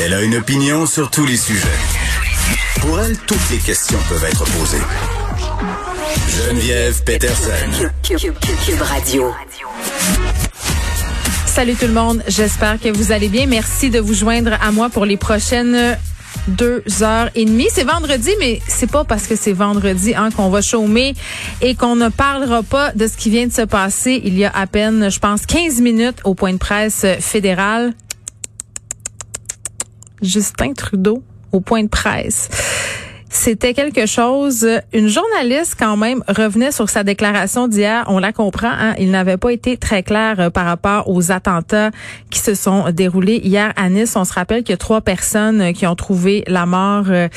Elle a une opinion sur tous les sujets. Pour elle, toutes les questions peuvent être posées. Geneviève Peterson. Cube, Cube, Cube Radio. Salut tout le monde, j'espère que vous allez bien. Merci de vous joindre à moi pour les prochaines deux heures et demie. C'est vendredi, mais c'est pas parce que c'est vendredi hein, qu'on va chômer et qu'on ne parlera pas de ce qui vient de se passer il y a à peine, je pense, 15 minutes au point de presse fédéral. Justin Trudeau au point de presse. C'était quelque chose. Une journaliste, quand même, revenait sur sa déclaration d'hier. On la comprend. Hein? Il n'avait pas été très clair euh, par rapport aux attentats qui se sont déroulés hier à Nice. On se rappelle qu'il y a trois personnes euh, qui ont trouvé la mort euh,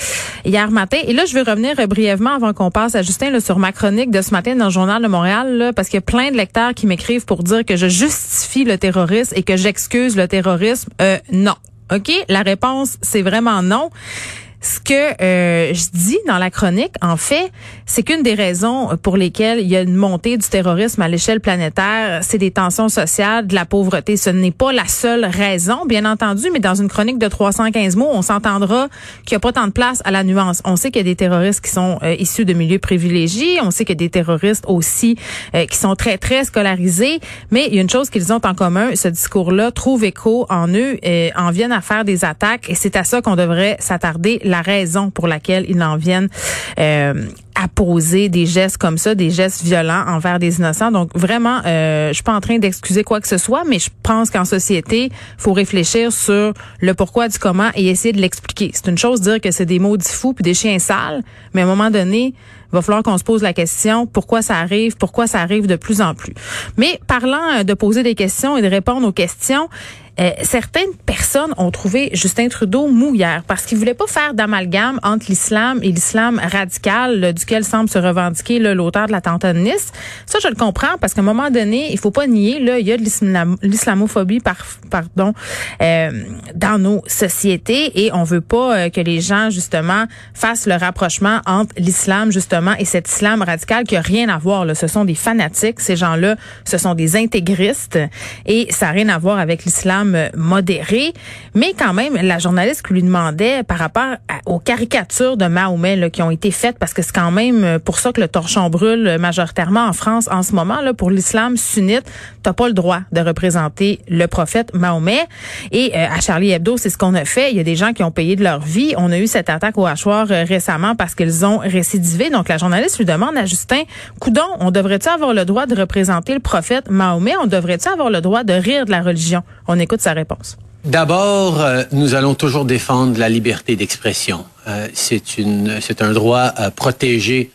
hier matin. Et là, je vais revenir brièvement avant qu'on passe à Justin là, sur ma chronique de ce matin dans le Journal de Montréal, là, parce qu'il y a plein de lecteurs qui m'écrivent pour dire que je justifie le terrorisme et que j'excuse le terrorisme. Euh, non. OK? La réponse, c'est vraiment non. Ce que euh, je dis dans la chronique, en fait, c'est qu'une des raisons pour lesquelles il y a une montée du terrorisme à l'échelle planétaire, c'est des tensions sociales, de la pauvreté. Ce n'est pas la seule raison, bien entendu, mais dans une chronique de 315 mots, on s'entendra qu'il n'y a pas tant de place à la nuance. On sait qu'il y a des terroristes qui sont euh, issus de milieux privilégiés, on sait qu'il y a des terroristes aussi euh, qui sont très, très scolarisés, mais il y a une chose qu'ils ont en commun, ce discours-là trouve écho en eux, et en viennent à faire des attaques, et c'est à ça qu'on devrait s'attarder la raison pour laquelle ils en viennent euh, à poser des gestes comme ça, des gestes violents envers des innocents. Donc vraiment, euh, je suis pas en train d'excuser quoi que ce soit, mais je pense qu'en société, faut réfléchir sur le pourquoi du comment et essayer de l'expliquer. C'est une chose de dire que c'est des maudits fous puis des chiens sales, mais à un moment donné, il va falloir qu'on se pose la question pourquoi ça arrive, pourquoi ça arrive de plus en plus. Mais parlant de poser des questions et de répondre aux questions, euh, certaines personnes ont trouvé Justin Trudeau mou hier parce qu'il voulait pas faire d'amalgame entre l'islam et l'islam radical là, duquel semble se revendiquer l'auteur de l'attentat de Nice. Ça, je le comprends parce qu'à un moment donné, il faut pas nier, là, il y a de l'islamophobie par, pardon, euh, dans nos sociétés et on veut pas euh, que les gens, justement, fassent le rapprochement entre l'islam, justement, et cet islam radical qui a rien à voir. Là. Ce sont des fanatiques. Ces gens-là, ce sont des intégristes et ça n'a rien à voir avec l'islam modéré, mais quand même, la journaliste lui demandait par rapport aux caricatures de Mahomet là, qui ont été faites, parce que c'est quand même euh, pour ça que le torchon brûle majoritairement en France en ce moment, là, pour l'islam sunnite, t'as pas le droit de représenter le prophète Mahomet. Et euh, à Charlie Hebdo, c'est ce qu'on a fait. Il y a des gens qui ont payé de leur vie. On a eu cette attaque au hachoir euh, récemment parce qu'ils ont récidivé. Donc la journaliste lui demande à Justin, Coudon, on devrait-tu avoir le droit de représenter le prophète Mahomet? On devrait-tu avoir le droit de rire de la religion? On écoute sa réponse. D'abord, euh, nous allons toujours défendre la liberté d'expression. Euh, c'est un droit euh, protégé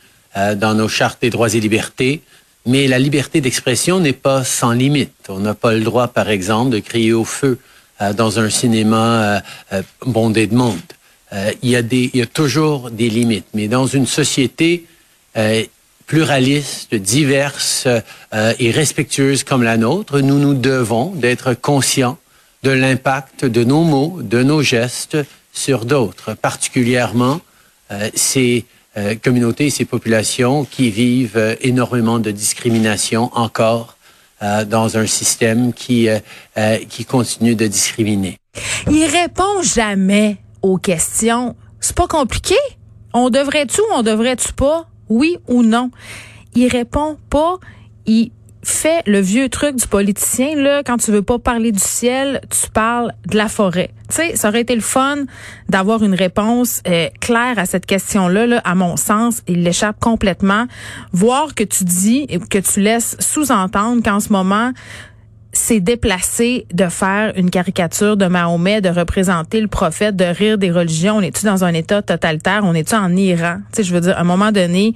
dans nos chartes des droits et libertés. Mais la liberté d'expression n'est pas sans limite. On n'a pas le droit, par exemple, de crier au feu dans un cinéma bondé de monde. il, y il y a toujours des limites. Mais dans une société pluraliste, diverse et respectueuse comme la nôtre, nous nous devons d'être conscients de l'impact de nos mots, de nos gestes sur d'autres, particulièrement euh, ces euh, communautés, ces populations qui vivent euh, énormément de discrimination encore dans un système qui, qui continue de discriminer. Il répond jamais aux questions. C'est pas compliqué. On devrait-tu on devrait-tu pas? Oui ou non? Il répond pas. Il fais le vieux truc du politicien là quand tu veux pas parler du ciel, tu parles de la forêt. Tu sais, ça aurait été le fun d'avoir une réponse euh, claire à cette question-là là, à mon sens, il l'échappe complètement. Voir que tu dis et que tu laisses sous-entendre qu'en ce moment c'est déplacé de faire une caricature de Mahomet, de représenter le prophète, de rire des religions. On est-tu dans un État totalitaire? On est-tu en Iran? Tu sais, je veux dire, à un moment donné,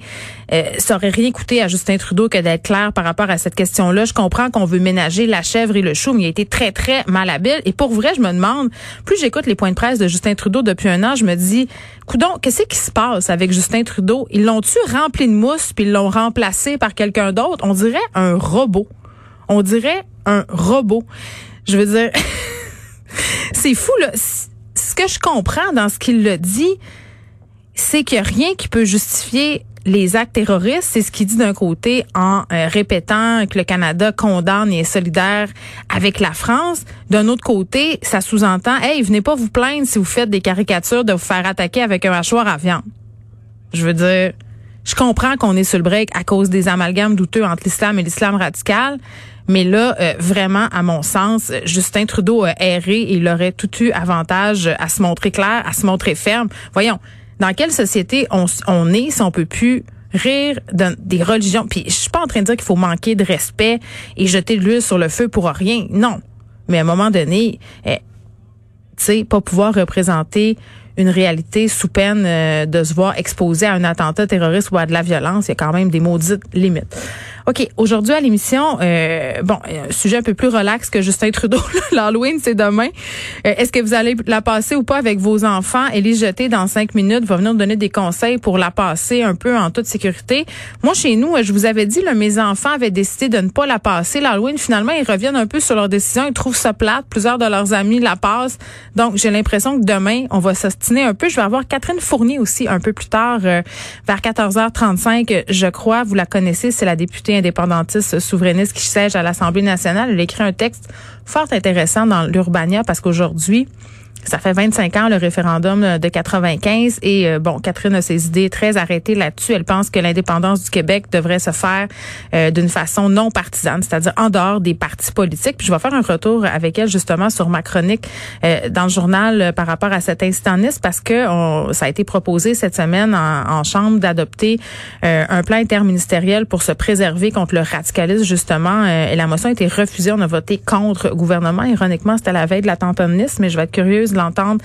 euh, ça aurait rien coûté à Justin Trudeau que d'être clair par rapport à cette question-là. Je comprends qu'on veut ménager la chèvre et le chou, mais il a été très, très malhabile. Et pour vrai, je me demande, plus j'écoute les points de presse de Justin Trudeau depuis un an, je me dis, coudon, qu'est-ce qui se passe avec Justin Trudeau? Ils l'ont-tu rempli de mousse puis ils l'ont remplacé par quelqu'un d'autre? On dirait un robot. On dirait un robot. Je veux dire, c'est fou, là. Ce que je comprends dans ce qu'il le dit, c'est qu'il n'y a rien qui peut justifier les actes terroristes, c'est ce qu'il dit d'un côté en euh, répétant que le Canada condamne et est solidaire avec la France. D'un autre côté, ça sous-entend, hey, venez pas vous plaindre si vous faites des caricatures de vous faire attaquer avec un mâchoire à viande. Je veux dire, je comprends qu'on est sur le break à cause des amalgames douteux entre l'islam et l'islam radical, mais là, euh, vraiment, à mon sens, Justin Trudeau a erré et il aurait tout eu avantage à se montrer clair, à se montrer ferme. Voyons, dans quelle société on, est si on peut plus rire de, des religions? Puis je suis pas en train de dire qu'il faut manquer de respect et jeter de l'huile sur le feu pour rien. Non. Mais à un moment donné, eh, tu sais, pas pouvoir représenter une réalité sous peine euh, de se voir exposé à un attentat terroriste ou à de la violence, il y a quand même des maudites limites. OK, aujourd'hui à l'émission, euh, bon, un sujet un peu plus relax que Justin Trudeau. L'Halloween, c'est demain. Euh, est-ce que vous allez la passer ou pas avec vos enfants? Elise Jeté, dans cinq minutes, va venir nous donner des conseils pour la passer un peu en toute sécurité. Moi, chez nous, je vous avais dit, là, mes enfants avaient décidé de ne pas la passer. L'Halloween, finalement, ils reviennent un peu sur leur décision. Ils trouvent ça plate. Plusieurs de leurs amis la passent. Donc, j'ai l'impression que demain, on va s'ostiner un peu. Je vais avoir Catherine Fournier aussi un peu plus tard, euh, vers 14h35, je crois. Vous la connaissez, c'est la députée indépendantiste souverainiste qui siège à l'Assemblée nationale. Elle écrit un texte fort intéressant dans l'Urbania parce qu'aujourd'hui, ça fait 25 ans le référendum de 95 et euh, bon, Catherine a ses idées très arrêtées là-dessus. Elle pense que l'indépendance du Québec devrait se faire euh, d'une façon non partisane, c'est-à-dire en dehors des partis politiques. Puis je vais faire un retour avec elle justement sur ma chronique euh, dans le journal par rapport à cet incidentiste parce que ça a été proposé cette semaine en, en chambre d'adopter un plan interministériel pour se préserver contre le radicalisme justement. et la motion a été refusée. On a voté contre le gouvernement. Ironiquement, c'était la veille de la tamponiste, mais je vais être curieuse l'entendre